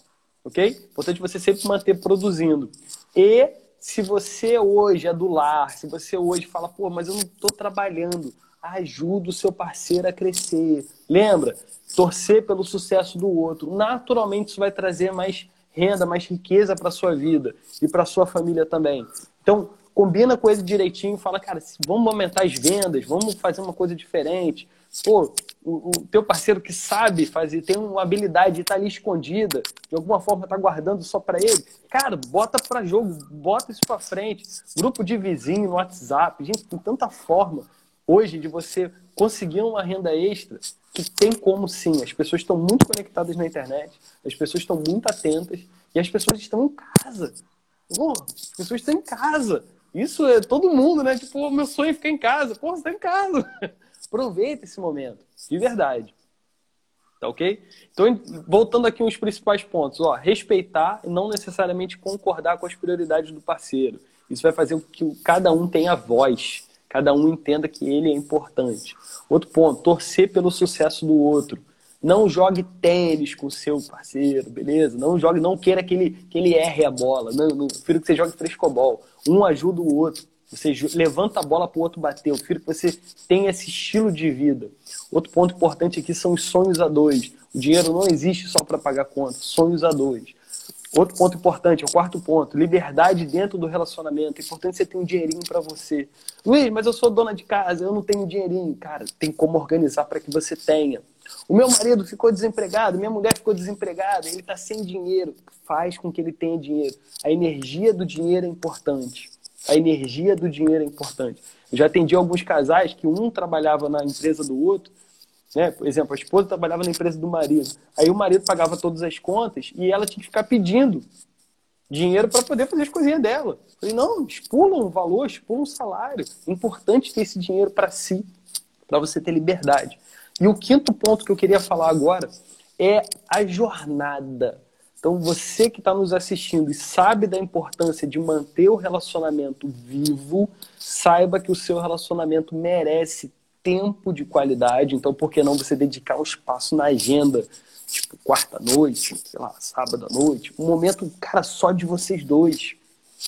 Ok? Importante você sempre manter produzindo. E se você hoje é do lar, se você hoje fala, pô, mas eu não estou trabalhando, ajuda o seu parceiro a crescer. Lembra? Torcer pelo sucesso do outro. Naturalmente isso vai trazer mais renda, mais riqueza para sua vida e para sua família também. Então, combina com ele direitinho, fala, cara, vamos aumentar as vendas, vamos fazer uma coisa diferente. Pô, o, o teu parceiro que sabe fazer, tem uma habilidade e tá ali escondida, de alguma forma tá guardando só para ele, cara, bota para jogo, bota isso para frente. Grupo de vizinho no WhatsApp, gente, tem tanta forma hoje de você conseguir uma renda extra que tem como sim. As pessoas estão muito conectadas na internet, as pessoas estão muito atentas e as pessoas estão em casa. As pessoas estão em casa. Isso é todo mundo, né? Tipo, meu sonho é ficar em casa. Pô, você tá em casa. Aproveita esse momento, de verdade. Tá ok? Então, voltando aqui uns principais pontos. Ó, respeitar e não necessariamente concordar com as prioridades do parceiro. Isso vai fazer com que cada um tenha voz. Cada um entenda que ele é importante. Outro ponto, torcer pelo sucesso do outro. Não jogue tênis com seu parceiro, beleza? Não jogue, não queira que ele, que ele erre a bola. Não, não, prefiro que você jogue frescobol. Um ajuda o outro. Você levanta a bola para o outro bater. Eu prefiro que você tenha esse estilo de vida. Outro ponto importante aqui são os sonhos a dois. O dinheiro não existe só para pagar contas. Sonhos a dois. Outro ponto importante, o quarto ponto, liberdade dentro do relacionamento. É importante você ter um dinheirinho para você. Luiz, mas eu sou dona de casa, eu não tenho dinheirinho. Cara, tem como organizar para que você tenha. O meu marido ficou desempregado, minha mulher ficou desempregada, ele está sem dinheiro. Faz com que ele tenha dinheiro. A energia do dinheiro é importante. A energia do dinheiro é importante. Eu já atendi alguns casais que um trabalhava na empresa do outro, né? Por exemplo, a esposa trabalhava na empresa do marido. Aí o marido pagava todas as contas e ela tinha que ficar pedindo dinheiro para poder fazer as coisinhas dela. Eu falei, não, expula um valor, expula um salário. É importante ter esse dinheiro para si, para você ter liberdade. E o quinto ponto que eu queria falar agora é a jornada. Então, você que está nos assistindo e sabe da importância de manter o relacionamento vivo, saiba que o seu relacionamento merece tempo de qualidade. Então, por que não você dedicar um espaço na agenda, tipo quarta-noite, sei lá, sábado-noite, um momento, cara, só de vocês dois.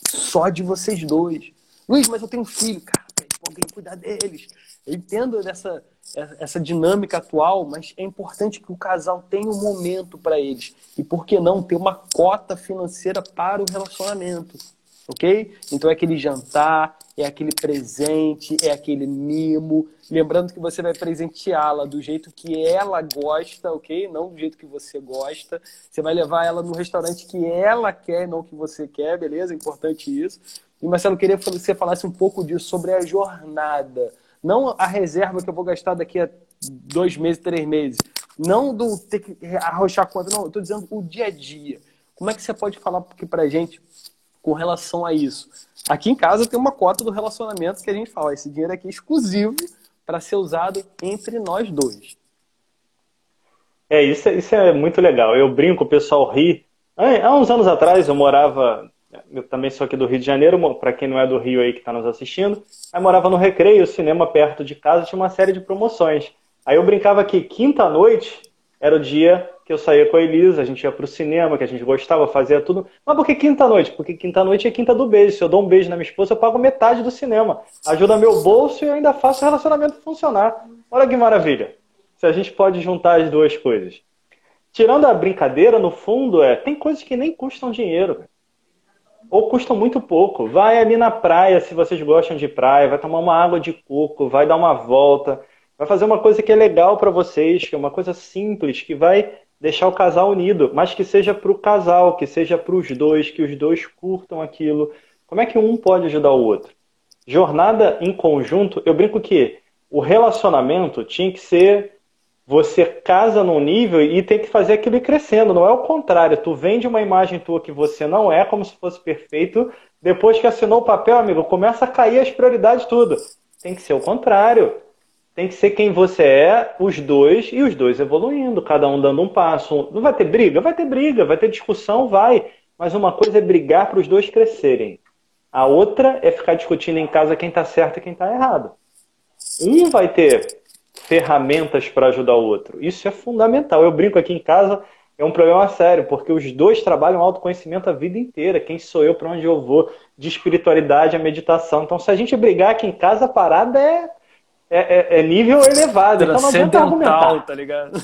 Só de vocês dois. Luiz, mas eu tenho um filho, cara, pra alguém cuidar deles. Eu entendo dessa essa dinâmica atual, mas é importante que o casal tenha um momento para eles. E por que não ter uma cota financeira para o relacionamento? Ok? Então é aquele jantar, é aquele presente, é aquele mimo. Lembrando que você vai presenteá-la do jeito que ela gosta, ok? Não do jeito que você gosta. Você vai levar ela no restaurante que ela quer, não que você quer, beleza? Importante isso. E Marcelo, queria que você falasse um pouco disso sobre a jornada não a reserva que eu vou gastar daqui a dois meses, três meses. Não do ter que arrochar conta. Não, eu estou dizendo o dia a dia. Como é que você pode falar aqui pra gente com relação a isso? Aqui em casa tem uma cota do relacionamento que a gente fala. Esse dinheiro aqui é exclusivo para ser usado entre nós dois. É isso, é, isso é muito legal. Eu brinco, o pessoal ri. Há uns anos atrás eu morava eu também sou aqui do Rio de Janeiro, para quem não é do Rio aí que está nos assistindo. Aí morava no Recreio, cinema perto de casa, tinha uma série de promoções. Aí eu brincava que quinta-noite era o dia que eu saía com a Elisa, a gente ia pro cinema, que a gente gostava, fazia tudo. Mas por que quinta-noite? Porque quinta-noite é quinta do beijo. Se eu dou um beijo na minha esposa, eu pago metade do cinema. Ajuda meu bolso e eu ainda faço o relacionamento funcionar. Olha que maravilha. Se a gente pode juntar as duas coisas. Tirando a brincadeira, no fundo, é tem coisas que nem custam dinheiro. Ou custam muito pouco. Vai ali na praia, se vocês gostam de praia, vai tomar uma água de coco, vai dar uma volta, vai fazer uma coisa que é legal para vocês, que é uma coisa simples, que vai deixar o casal unido, mas que seja para o casal, que seja para os dois, que os dois curtam aquilo. Como é que um pode ajudar o outro? Jornada em conjunto, eu brinco que o relacionamento tinha que ser você casa num nível e tem que fazer aquilo ir crescendo. Não é o contrário. Tu vende uma imagem tua que você não é, como se fosse perfeito. Depois que assinou o papel, amigo, começa a cair as prioridades tudo. Tem que ser o contrário. Tem que ser quem você é, os dois, e os dois evoluindo, cada um dando um passo. Não vai ter briga? Vai ter briga, vai ter discussão, vai. Mas uma coisa é brigar para os dois crescerem. A outra é ficar discutindo em casa quem está certo e quem está errado. Um vai ter ferramentas para ajudar o outro. Isso é fundamental. Eu brinco aqui em casa, é um problema sério, porque os dois trabalham autoconhecimento a vida inteira. Quem sou eu, para onde eu vou, de espiritualidade a meditação. Então, se a gente brigar aqui em casa, a parada é, é, é, é nível elevado. Então, não adianta argumentar. Tá ligado?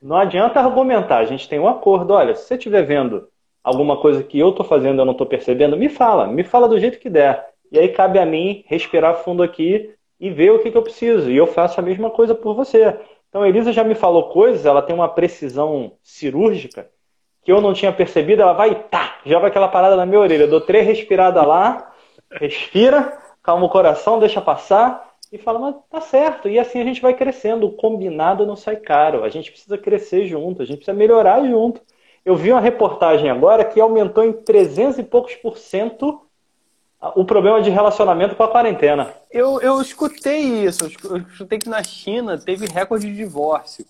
Não adianta argumentar. A gente tem um acordo. Olha, se você estiver vendo alguma coisa que eu estou fazendo e eu não estou percebendo, me fala. Me fala do jeito que der. E aí cabe a mim respirar fundo aqui e ver o que, que eu preciso. E eu faço a mesma coisa por você. Então, a Elisa já me falou coisas, ela tem uma precisão cirúrgica que eu não tinha percebido. Ela vai, tá, joga aquela parada na minha orelha. Eu dou três respiradas lá, respira, calma o coração, deixa passar e fala, mas tá certo. E assim a gente vai crescendo. O combinado não sai caro. A gente precisa crescer junto, a gente precisa melhorar junto. Eu vi uma reportagem agora que aumentou em 300 e poucos por cento o problema de relacionamento com a quarentena. Eu, eu escutei isso, eu escutei que na China teve recorde de divórcio.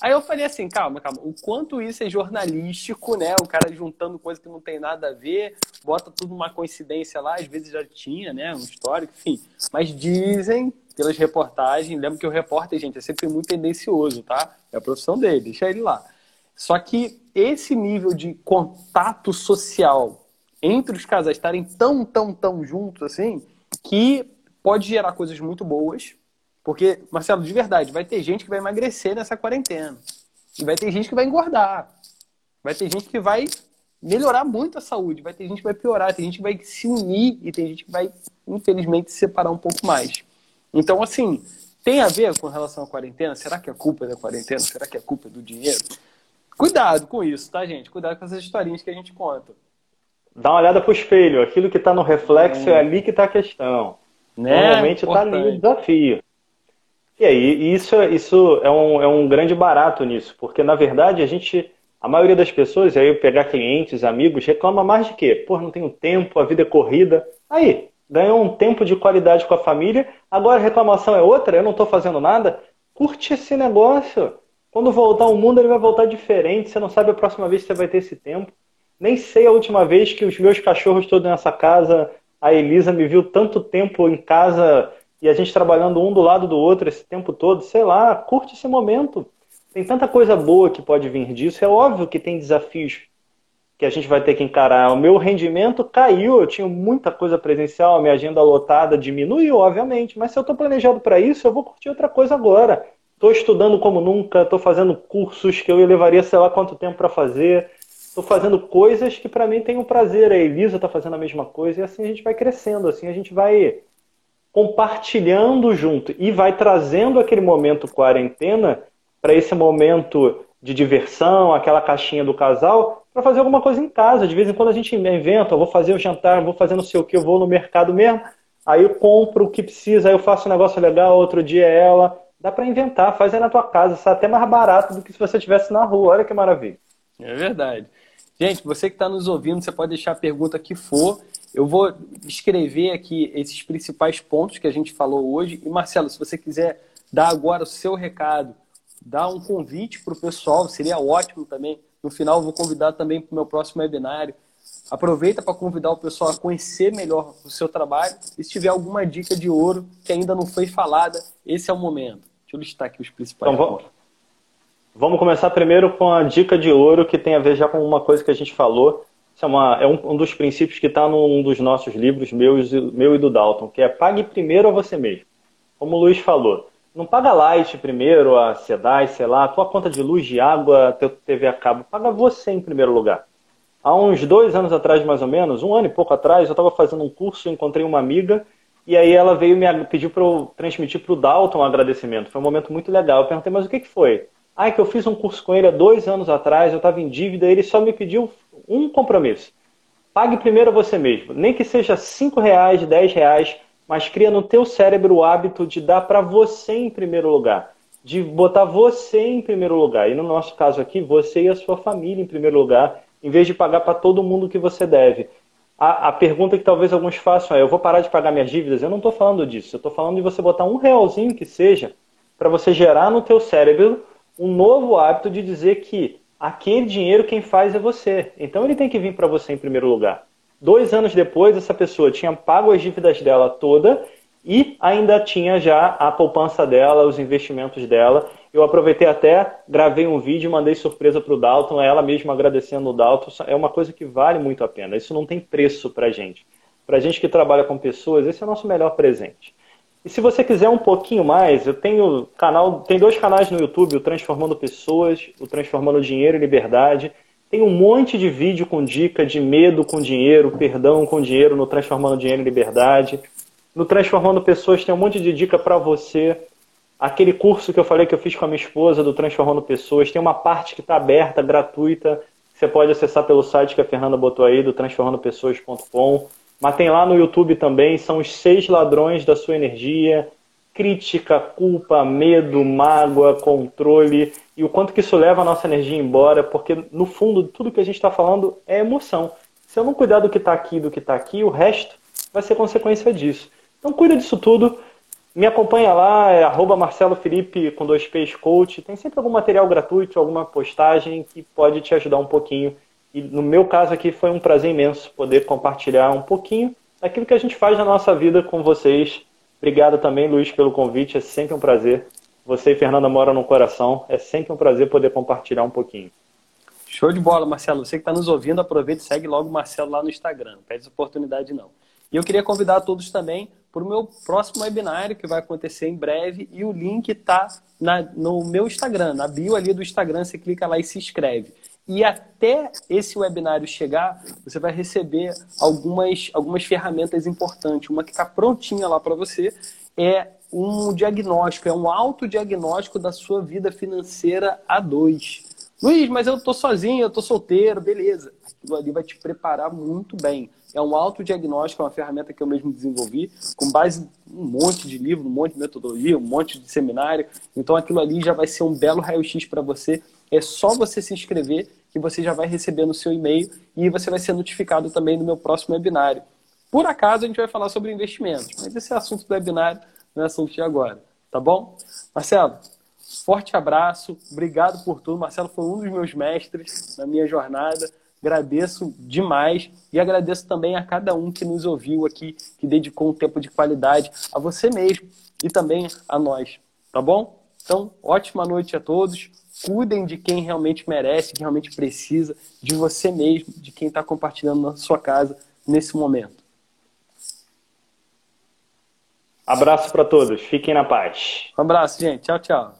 Aí eu falei assim, calma, calma, o quanto isso é jornalístico, né? O cara juntando coisa que não tem nada a ver, bota tudo uma coincidência lá, às vezes já tinha, né? Um histórico, enfim. Mas dizem, pelas reportagens, lembra que o repórter, gente, é sempre muito tendencioso, tá? É a profissão dele, deixa ele lá. Só que esse nível de contato social entre os casais estarem tão, tão, tão juntos assim, que pode gerar coisas muito boas. Porque, Marcelo, de verdade, vai ter gente que vai emagrecer nessa quarentena. E vai ter gente que vai engordar. Vai ter gente que vai melhorar muito a saúde. Vai ter gente que vai piorar. Tem gente que vai se unir e tem gente que vai, infelizmente, se separar um pouco mais. Então, assim, tem a ver com relação à quarentena? Será que é culpa da quarentena? Será que é culpa do dinheiro? Cuidado com isso, tá, gente? Cuidado com essas historinhas que a gente conta. Dá uma olhada pro espelho. Aquilo que está no reflexo é, é ali que está a questão. Né? Normalmente está ali o desafio. E aí, isso, é, isso é, um, é um grande barato nisso, porque na verdade a gente, a maioria das pessoas, aí pegar clientes, amigos, reclama mais de quê? Pô, não tenho tempo, a vida é corrida. Aí, ganhou um tempo de qualidade com a família, agora a reclamação é outra, eu não estou fazendo nada. Curte esse negócio. Quando voltar ao mundo, ele vai voltar diferente, você não sabe a próxima vez que você vai ter esse tempo. Nem sei a última vez que os meus cachorros todos nessa casa, a Elisa me viu tanto tempo em casa e a gente trabalhando um do lado do outro esse tempo todo. Sei lá, curte esse momento. Tem tanta coisa boa que pode vir disso. É óbvio que tem desafios que a gente vai ter que encarar. O meu rendimento caiu, eu tinha muita coisa presencial, minha agenda lotada diminuiu, obviamente, mas se eu estou planejado para isso, eu vou curtir outra coisa agora. Estou estudando como nunca, estou fazendo cursos que eu levaria sei lá quanto tempo para fazer. Estou fazendo coisas que para mim tem um prazer. A Elisa está fazendo a mesma coisa e assim a gente vai crescendo, assim a gente vai compartilhando junto e vai trazendo aquele momento quarentena para esse momento de diversão, aquela caixinha do casal, para fazer alguma coisa em casa. De vez em quando a gente inventa, vou fazer o jantar, vou fazer não sei o que, eu vou no mercado mesmo, aí eu compro o que precisa, aí eu faço um negócio legal, outro dia é ela. Dá para inventar, faz aí na tua casa, sai até mais barato do que se você estivesse na rua. Olha que maravilha. É verdade. Gente, você que está nos ouvindo, você pode deixar a pergunta que for. Eu vou escrever aqui esses principais pontos que a gente falou hoje. E, Marcelo, se você quiser dar agora o seu recado, dar um convite para o pessoal, seria ótimo também. No final, vou convidar também para o meu próximo webinário. Aproveita para convidar o pessoal a conhecer melhor o seu trabalho. E se tiver alguma dica de ouro que ainda não foi falada, esse é o momento. Deixa eu listar aqui os principais então, pontos. Vamos começar primeiro com a dica de ouro, que tem a ver já com uma coisa que a gente falou. Isso é, uma, é um, um, dos princípios que está num dos nossos livros, meus, meu e do Dalton, que é pague primeiro a você mesmo. Como o Luiz falou, não paga light primeiro, a SEDAI, sei lá, tua conta de luz, de água, teu TV a cabo. Paga você em primeiro lugar. Há uns dois anos atrás, mais ou menos, um ano e pouco atrás, eu estava fazendo um curso, encontrei uma amiga e aí ela veio me pediu para eu transmitir para o Dalton um agradecimento. Foi um momento muito legal. Eu perguntei, mas o que, que foi? Ah, que eu fiz um curso com ele há dois anos atrás, eu estava em dívida, ele só me pediu um compromisso. Pague primeiro você mesmo. Nem que seja cinco reais, dez reais, mas cria no teu cérebro o hábito de dar para você em primeiro lugar. De botar você em primeiro lugar. E no nosso caso aqui, você e a sua família em primeiro lugar, em vez de pagar para todo mundo que você deve. A, a, pergunta que talvez alguns façam é: eu vou parar de pagar minhas dívidas? Eu não estou falando disso. Eu estou falando de você botar um realzinho que seja para você gerar no teu cérebro um novo hábito de dizer que aquele dinheiro quem faz é você. Então ele tem que vir para você em primeiro lugar. Dois anos depois, essa pessoa tinha pago as dívidas dela toda e ainda tinha já a poupança dela, os investimentos dela. Eu aproveitei até, gravei um vídeo mandei surpresa para o Dalton, ela mesma agradecendo o Dalton. É uma coisa que vale muito a pena. Isso não tem preço para gente. Para gente que trabalha com pessoas, esse é o nosso melhor presente. E se você quiser um pouquinho mais, eu tenho canal, tem dois canais no YouTube, o Transformando Pessoas, o Transformando Dinheiro e Liberdade. Tem um monte de vídeo com dica de medo com dinheiro, perdão com dinheiro no Transformando Dinheiro e Liberdade. No Transformando Pessoas tem um monte de dica para você. Aquele curso que eu falei que eu fiz com a minha esposa do Transformando Pessoas, tem uma parte que está aberta, gratuita. Você pode acessar pelo site que a Fernanda botou aí, do transformandopessoas.com. Mas tem lá no YouTube também, são os seis ladrões da sua energia, crítica, culpa, medo, mágoa, controle e o quanto que isso leva a nossa energia embora, porque no fundo tudo que a gente está falando é emoção. Se eu não cuidar do que está aqui, do que está aqui, o resto vai ser consequência disso. Então cuida disso tudo. Me acompanha lá, é arroba Marcelo Felipe com dois P's Coach. Tem sempre algum material gratuito, alguma postagem que pode te ajudar um pouquinho e no meu caso aqui foi um prazer imenso poder compartilhar um pouquinho daquilo que a gente faz na nossa vida com vocês. Obrigado também, Luiz, pelo convite. É sempre um prazer. Você e Fernanda moram no coração. É sempre um prazer poder compartilhar um pouquinho. Show de bola, Marcelo. Você que está nos ouvindo, aproveita e segue logo o Marcelo lá no Instagram. Não perde oportunidade, não. E eu queria convidar todos também para o meu próximo webinário, que vai acontecer em breve. E o link está no meu Instagram, na bio ali do Instagram. Você clica lá e se inscreve. E até esse webinário chegar, você vai receber algumas, algumas ferramentas importantes. Uma que está prontinha lá para você é um diagnóstico, é um autodiagnóstico da sua vida financeira a dois. Luiz, mas eu estou sozinho, eu estou solteiro, beleza. Aquilo ali vai te preparar muito bem. É um autodiagnóstico, é uma ferramenta que eu mesmo desenvolvi, com base em um monte de livro, um monte de metodologia, um monte de seminário. Então aquilo ali já vai ser um belo raio-x para você. É só você se inscrever que você já vai receber no seu e-mail e você vai ser notificado também no meu próximo webinário. Por acaso a gente vai falar sobre investimentos, mas esse é assunto do webinário, não é assunto de agora, tá bom? Marcelo, forte abraço, obrigado por tudo. Marcelo foi um dos meus mestres na minha jornada. Agradeço demais e agradeço também a cada um que nos ouviu aqui, que dedicou um tempo de qualidade a você mesmo e também a nós, tá bom? Então, ótima noite a todos. Cuidem de quem realmente merece, quem realmente precisa, de você mesmo, de quem está compartilhando na sua casa nesse momento. Abraço para todos. Fiquem na paz. Um abraço, gente. Tchau, tchau.